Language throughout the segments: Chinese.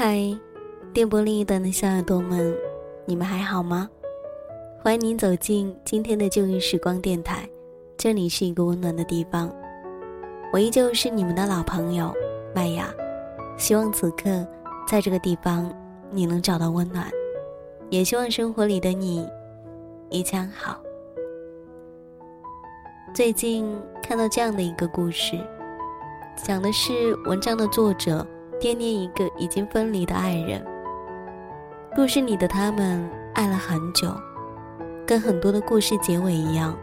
嗨，电波另一端的小耳朵们，你们还好吗？欢迎您走进今天的旧日时光电台，这里是一个温暖的地方。我依旧是你们的老朋友麦雅，希望此刻在这个地方你能找到温暖，也希望生活里的你一切好。最近看到这样的一个故事，讲的是文章的作者惦念一个已经分离的爱人。故事里的他们爱了很久，跟很多的故事结尾一样，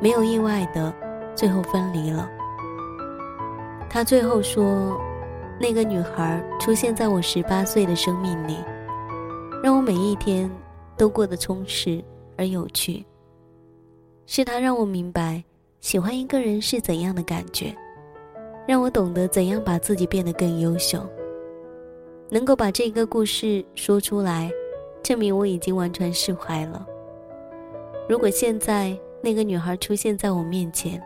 没有意外的最后分离了。他最后说：“那个女孩出现在我十八岁的生命里，让我每一天都过得充实而有趣。是她让我明白。”喜欢一个人是怎样的感觉，让我懂得怎样把自己变得更优秀。能够把这个故事说出来，证明我已经完全释怀了。如果现在那个女孩出现在我面前，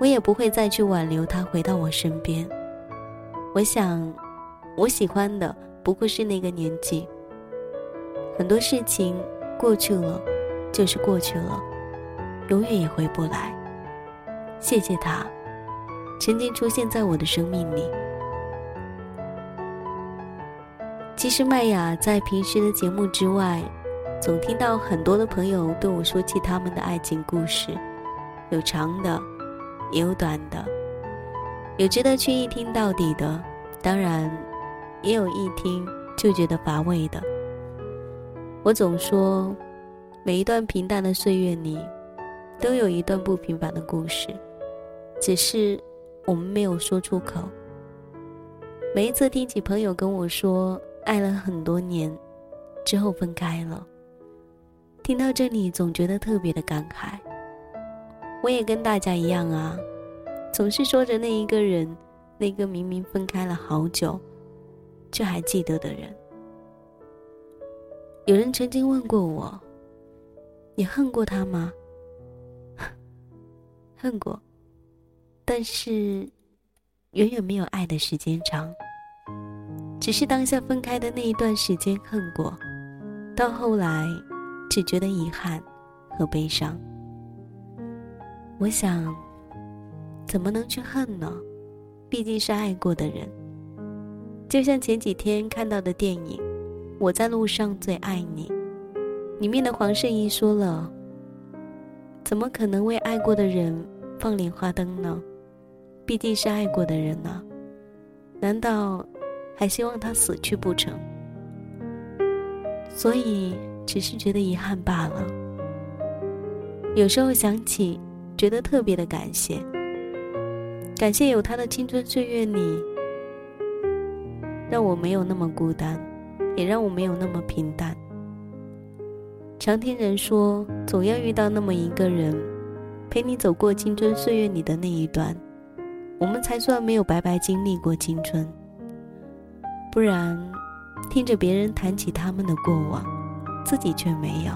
我也不会再去挽留她回到我身边。我想，我喜欢的不过是那个年纪。很多事情过去了，就是过去了，永远也回不来。谢谢她，曾经出现在我的生命里。其实麦雅在平时的节目之外，总听到很多的朋友对我说起他们的爱情故事，有长的，也有短的，有值得去一听到底的，当然，也有一听就觉得乏味的。我总说，每一段平淡的岁月里，都有一段不平凡的故事。只是我们没有说出口。每一次听起朋友跟我说爱了很多年，之后分开了，听到这里总觉得特别的感慨。我也跟大家一样啊，总是说着那一个人，那个明明分开了好久，却还记得的人。有人曾经问过我：“你恨过他吗？” 恨过。但是，远远没有爱的时间长。只是当下分开的那一段时间恨过，到后来，只觉得遗憾和悲伤。我想，怎么能去恨呢？毕竟是爱过的人。就像前几天看到的电影《我在路上最爱你》，里面的黄圣依说了：“怎么可能为爱过的人放莲花灯呢？”毕竟是爱过的人呢，难道还希望他死去不成？所以只是觉得遗憾罢了。有时候想起，觉得特别的感谢，感谢有他的青春岁月里，让我没有那么孤单，也让我没有那么平淡。常听人说，总要遇到那么一个人，陪你走过青春岁月里的那一段。我们才算没有白白经历过青春，不然，听着别人谈起他们的过往，自己却没有，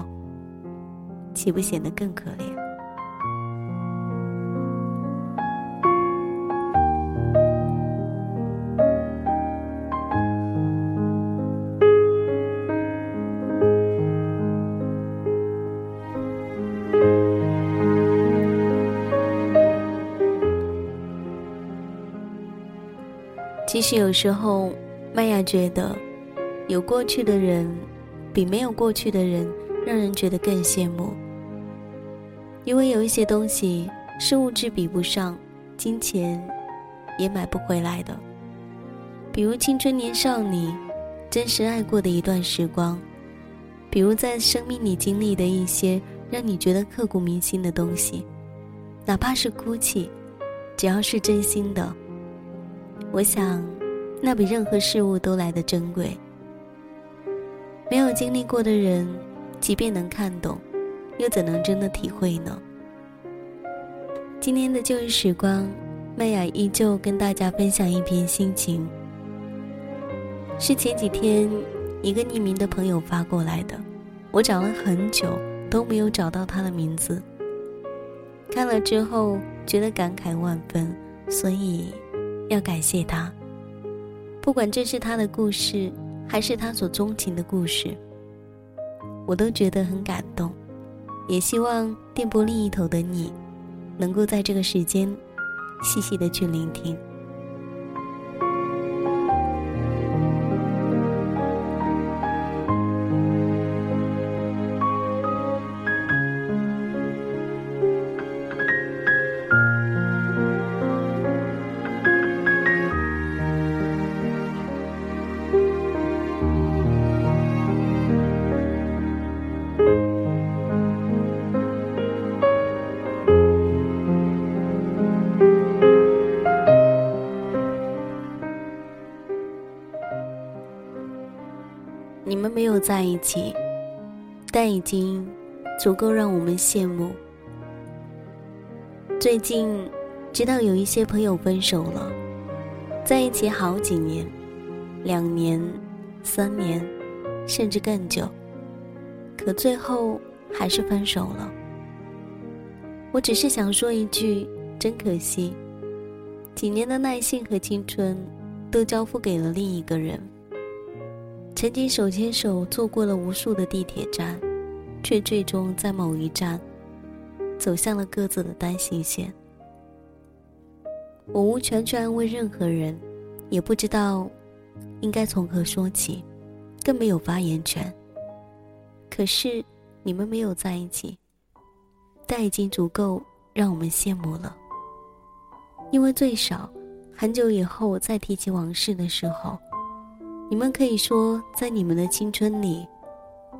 岂不显得更可怜？其实有时候，麦雅觉得，有过去的人，比没有过去的人让人觉得更羡慕。因为有一些东西是物质比不上，金钱也买不回来的。比如青春年少里真实爱过的一段时光，比如在生命里经历的一些让你觉得刻骨铭心的东西，哪怕是哭泣，只要是真心的。我想，那比任何事物都来的珍贵。没有经历过的人，即便能看懂，又怎能真的体会呢？今天的旧日时光，麦雅依旧跟大家分享一篇心情，是前几天一个匿名的朋友发过来的。我找了很久都没有找到他的名字，看了之后觉得感慨万分，所以。要感谢他。不管这是他的故事，还是他所钟情的故事，我都觉得很感动。也希望电波另一头的你，能够在这个时间，细细的去聆听。没有在一起，但已经足够让我们羡慕。最近知道有一些朋友分手了，在一起好几年，两年、三年，甚至更久，可最后还是分手了。我只是想说一句：真可惜，几年的耐心和青春，都交付给了另一个人。曾经手牵手坐过了无数的地铁站，却最终在某一站走向了各自的单行线。我无权去安慰任何人，也不知道应该从何说起，更没有发言权。可是你们没有在一起，但已经足够让我们羡慕了。因为最少，很久以后再提起往事的时候。你们可以说，在你们的青春里，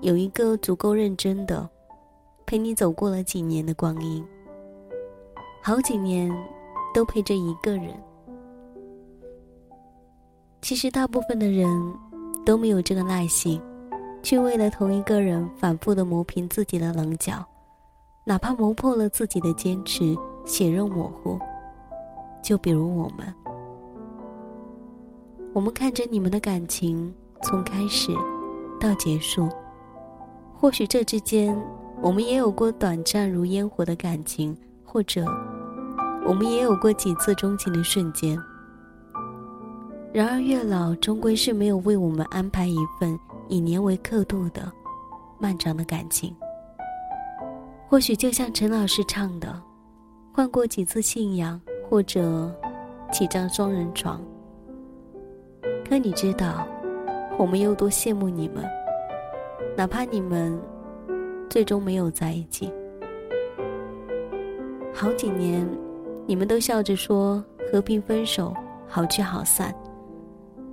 有一个足够认真的，陪你走过了几年的光阴，好几年都陪着一个人。其实，大部分的人都没有这个耐心，去为了同一个人反复的磨平自己的棱角，哪怕磨破了自己的坚持，血肉模糊。就比如我们。我们看着你们的感情从开始到结束，或许这之间我们也有过短暂如烟火的感情，或者我们也有过几次钟情的瞬间。然而，月老终归是没有为我们安排一份以年为刻度的漫长的感情。或许就像陈老师唱的，换过几次信仰，或者几张双人床。可你知道，我们有多羡慕你们？哪怕你们最终没有在一起，好几年，你们都笑着说和平分手，好聚好散。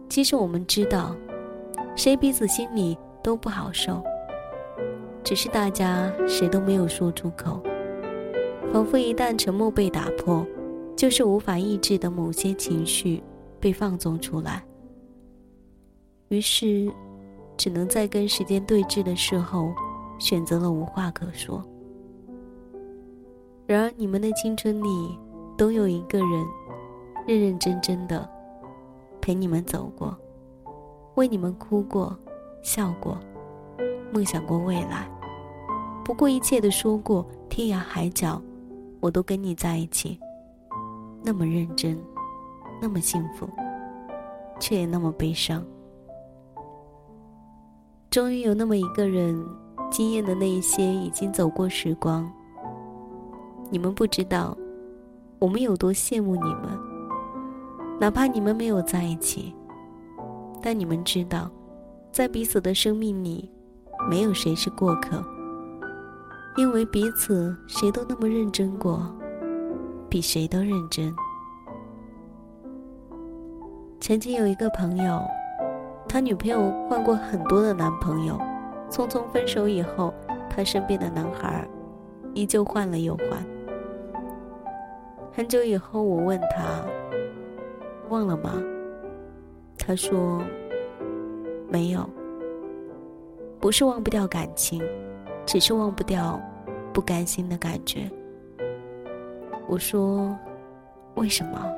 其实我们知道，谁彼此心里都不好受，只是大家谁都没有说出口。仿佛一旦沉默被打破，就是无法抑制的某些情绪被放纵出来。于是，只能在跟时间对峙的时候，选择了无话可说。然而，你们的青春里，都有一个人，认认真真的陪你们走过，为你们哭过、笑过，梦想过未来，不顾一切的说过天涯海角，我都跟你在一起。那么认真，那么幸福，却也那么悲伤。终于有那么一个人，惊艳的那一些已经走过时光。你们不知道，我们有多羡慕你们。哪怕你们没有在一起，但你们知道，在彼此的生命里，没有谁是过客。因为彼此谁都那么认真过，比谁都认真。曾经有一个朋友。他女朋友换过很多的男朋友，匆匆分手以后，他身边的男孩依旧换了又换。很久以后，我问他：“忘了吗？”他说：“没有，不是忘不掉感情，只是忘不掉不甘心的感觉。”我说：“为什么？”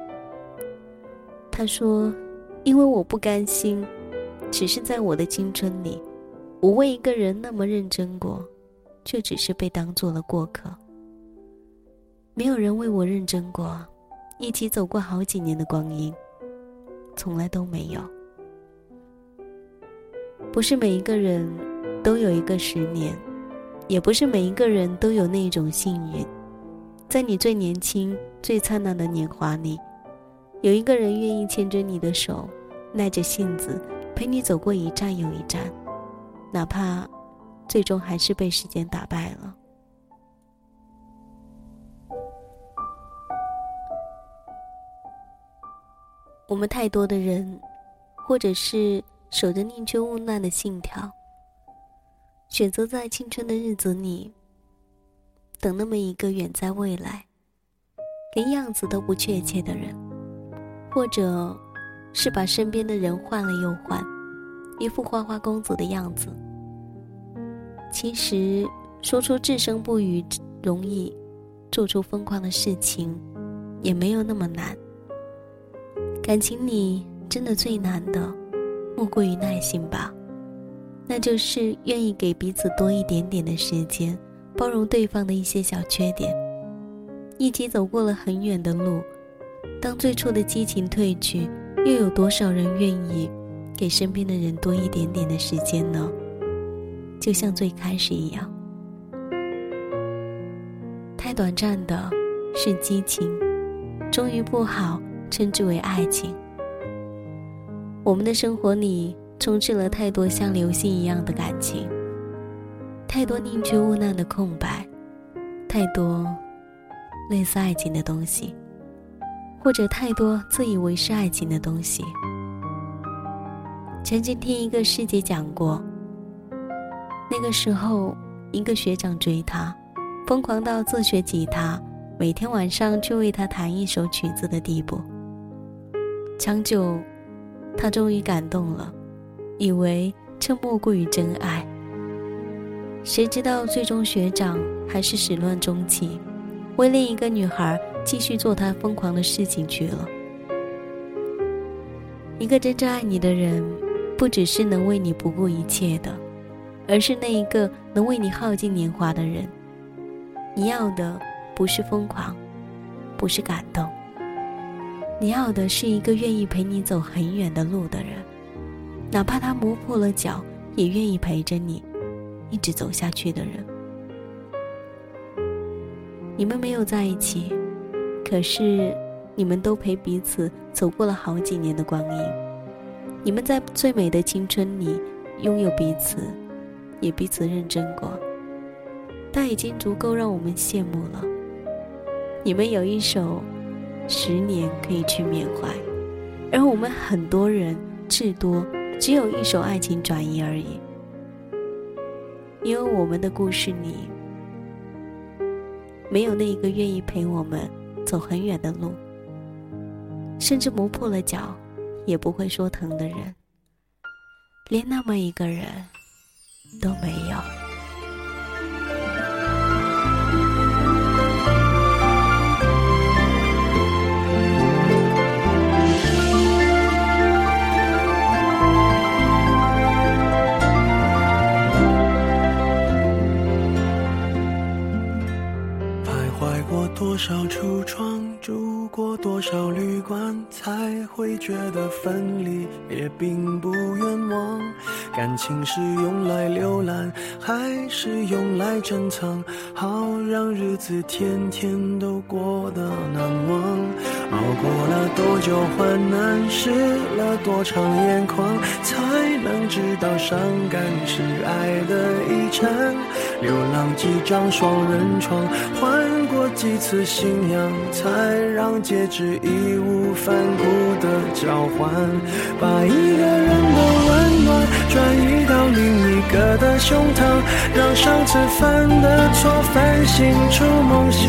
他说：“因为我不甘心。”只是在我的青春里，我为一个人那么认真过，却只是被当做了过客。没有人为我认真过，一起走过好几年的光阴，从来都没有。不是每一个人都有一个十年，也不是每一个人都有那种幸运，在你最年轻、最灿烂的年华里，有一个人愿意牵着你的手，耐着性子陪你走过一站又一站，哪怕最终还是被时间打败了。我们太多的人，或者是守着宁缺毋滥的信条，选择在青春的日子里等那么一个远在未来、连样子都不确切的人，或者是把身边的人换了又换，一副花花公子的样子。其实说出至生不渝容易，做出疯狂的事情也没有那么难。感情里真的最难的，莫过于耐心吧。那就是愿意给彼此多一点点的时间，包容对方的一些小缺点。一起走过了很远的路，当最初的激情褪去，又有多少人愿意给身边的人多一点点的时间呢？就像最开始一样，太短暂的是激情，终于不好。称之为爱情。我们的生活里充斥了太多像流星一样的感情，太多宁缺毋滥的空白，太多类似爱情的东西，或者太多自以为是爱情的东西。曾经听一个师姐讲过，那个时候一个学长追她，疯狂到自学吉他，每天晚上去为她弹一首曲子的地步。长久，他终于感动了，以为这莫过于真爱。谁知道最终学长还是始乱终弃，为另一个女孩继续做他疯狂的事情去了。一个真正爱你的人，不只是能为你不顾一切的，而是那一个能为你耗尽年华的人。你要的不是疯狂，不是感动。你要的是一个愿意陪你走很远的路的人，哪怕他磨破了脚，也愿意陪着你一直走下去的人。你们没有在一起，可是你们都陪彼此走过了好几年的光阴。你们在最美的青春里拥有彼此，也彼此认真过，但已经足够让我们羡慕了。你们有一首。十年可以去缅怀，而我们很多人至多只有一首爱情转移而已。因为我们的故事里，没有那一个愿意陪我们走很远的路，甚至磨破了脚也不会说疼的人，连那么一个人都没有。少橱窗，住过多少旅馆，才会觉得分离也并不冤枉。感情是用来浏览，还是用来珍藏？好让日子天天都过得难忘。熬过了多久患难，湿了多长眼眶，才能知道伤感是爱的遗产。流浪几张双人床，换过几次信仰，才让戒指义无反顾的交换。把一个人的温暖转移到另一个的胸膛，让上次犯的错反省出梦想。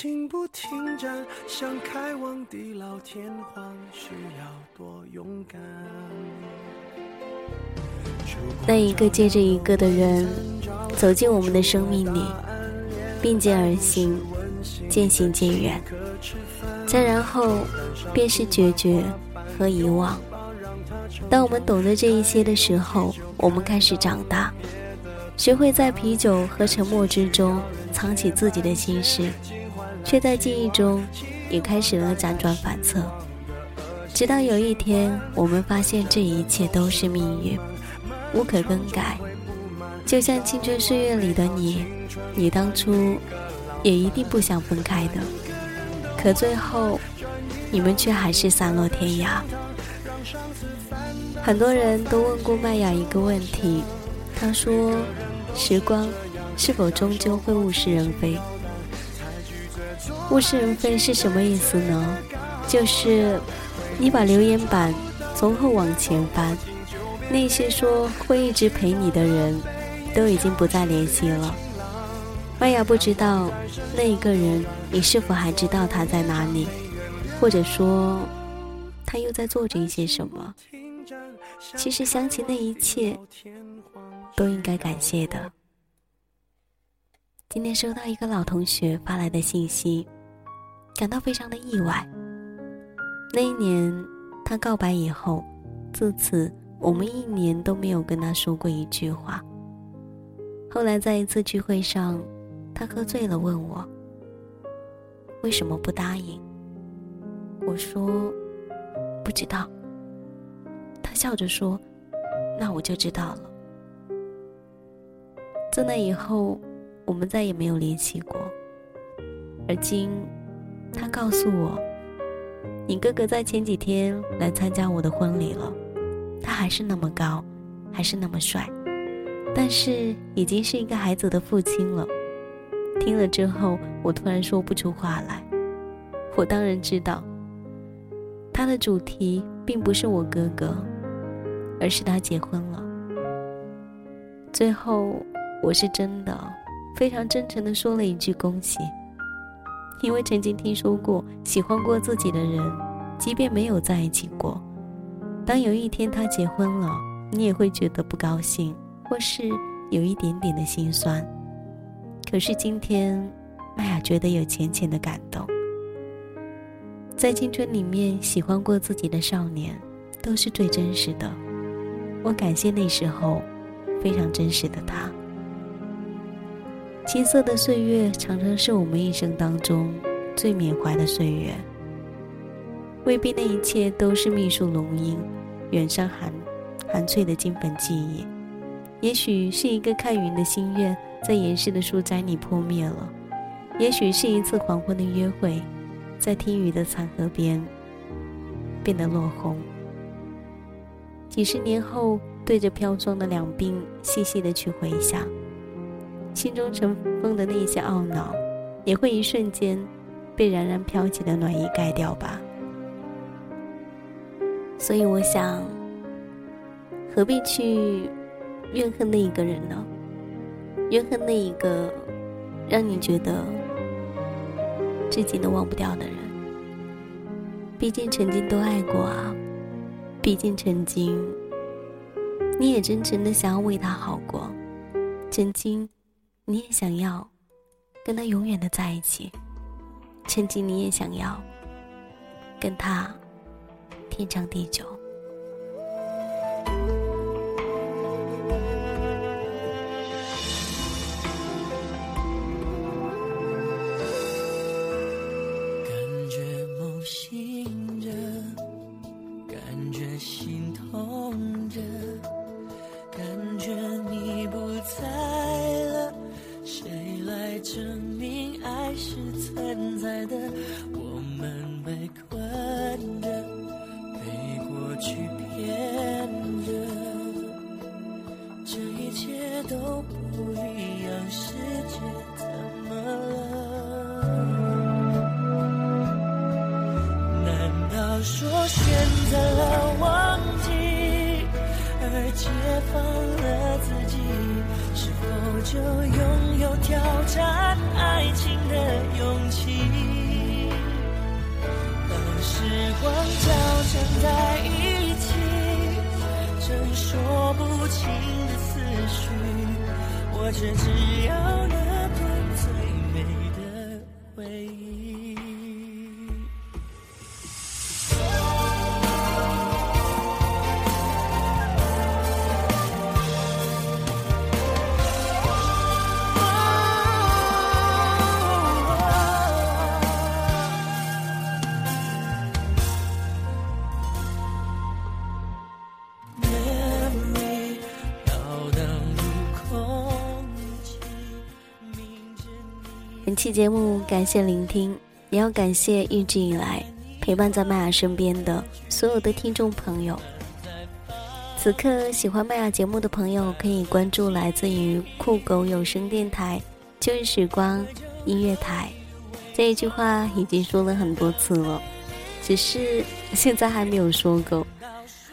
情不停站，想开往地老天荒，需要多勇敢。那一个接着一个的人，走进我们的生命里，并肩而行，渐行渐远。再然后，便是决绝和遗忘。当我们懂得这一些的时候，我们开始长大，学会在啤酒和沉默之中藏起自己的心事，却在记忆中也开始了辗转反侧。直到有一天，我们发现这一切都是命运，无可更改。就像青春岁月里的你，你当初也一定不想分开的，可最后，你们却还是散落天涯。很多人都问过麦雅一个问题，他说：“时光是否终究会物是人非？”物是人非是什么意思呢？就是你把留言板从后往前翻，那些说会一直陪你的人。都已经不再联系了。麦雅不知道那一个人，你是否还知道他在哪里，或者说他又在做着一些什么？其实想起那一切，都应该感谢的。今天收到一个老同学发来的信息，感到非常的意外。那一年他告白以后，自此我们一年都没有跟他说过一句话。后来在一次聚会上，他喝醉了，问我为什么不答应。我说不知道。他笑着说：“那我就知道了。”自那以后，我们再也没有联系过。而今，他告诉我，你哥哥在前几天来参加我的婚礼了，他还是那么高，还是那么帅。但是已经是一个孩子的父亲了。听了之后，我突然说不出话来。我当然知道，他的主题并不是我哥哥，而是他结婚了。最后，我是真的非常真诚的说了一句恭喜，因为曾经听说过喜欢过自己的人，即便没有在一起过，当有一天他结婚了，你也会觉得不高兴。或是有一点点的心酸，可是今天，麦雅觉得有浅浅的感动。在青春里面喜欢过自己的少年，都是最真实的。我感谢那时候非常真实的他。青涩的岁月常常是我们一生当中最缅怀的岁月，未必那一切都是蜜树浓荫、远山寒寒翠的金粉记忆。也许是一个看云的心愿，在严实的书斋里破灭了；也许是一次黄昏的约会，在听雨的残河边变得落红。几十年后，对着飘霜的两鬓，细细的去回想，心中尘封的那些懊恼，也会一瞬间被冉冉飘起的暖意盖掉吧。所以，我想，何必去？怨恨那一个人呢？怨恨那一个让你觉得至今都忘不掉的人。毕竟曾经都爱过啊，毕竟曾经你也真诚的想要为他好过，曾经你也想要跟他永远的在一起，曾经你也想要跟他天长地久。光交缠在一起，正说不清的思绪，我却只要能本期节目感谢聆听，也要感谢一直以来陪伴在麦雅身边的所有的听众朋友。此刻喜欢麦雅节目的朋友，可以关注来自于酷狗有声电台“旧日时光音乐台”。这一句话已经说了很多次了，只是 现在还没有说够。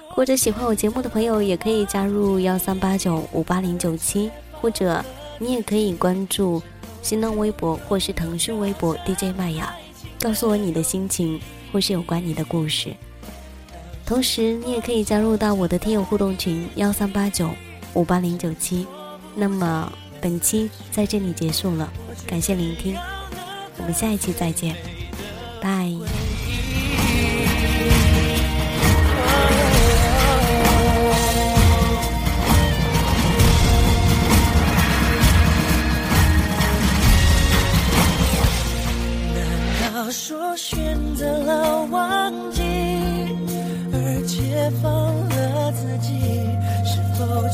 或者喜欢我节目的朋友，也可以加入幺三八九五八零九七，或者你也可以关注新浪微博或是腾讯微博 DJ 麦雅，告诉我你的心情或是有关你的故事。同时，你也可以加入到我的听友互动群幺三八九五八零九七。那么本期在这里结束了，感谢聆听，我们下一期再见，拜。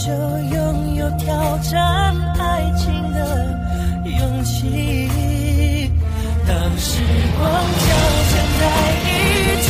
就拥有挑战爱情的勇气？当时光交缠在一起，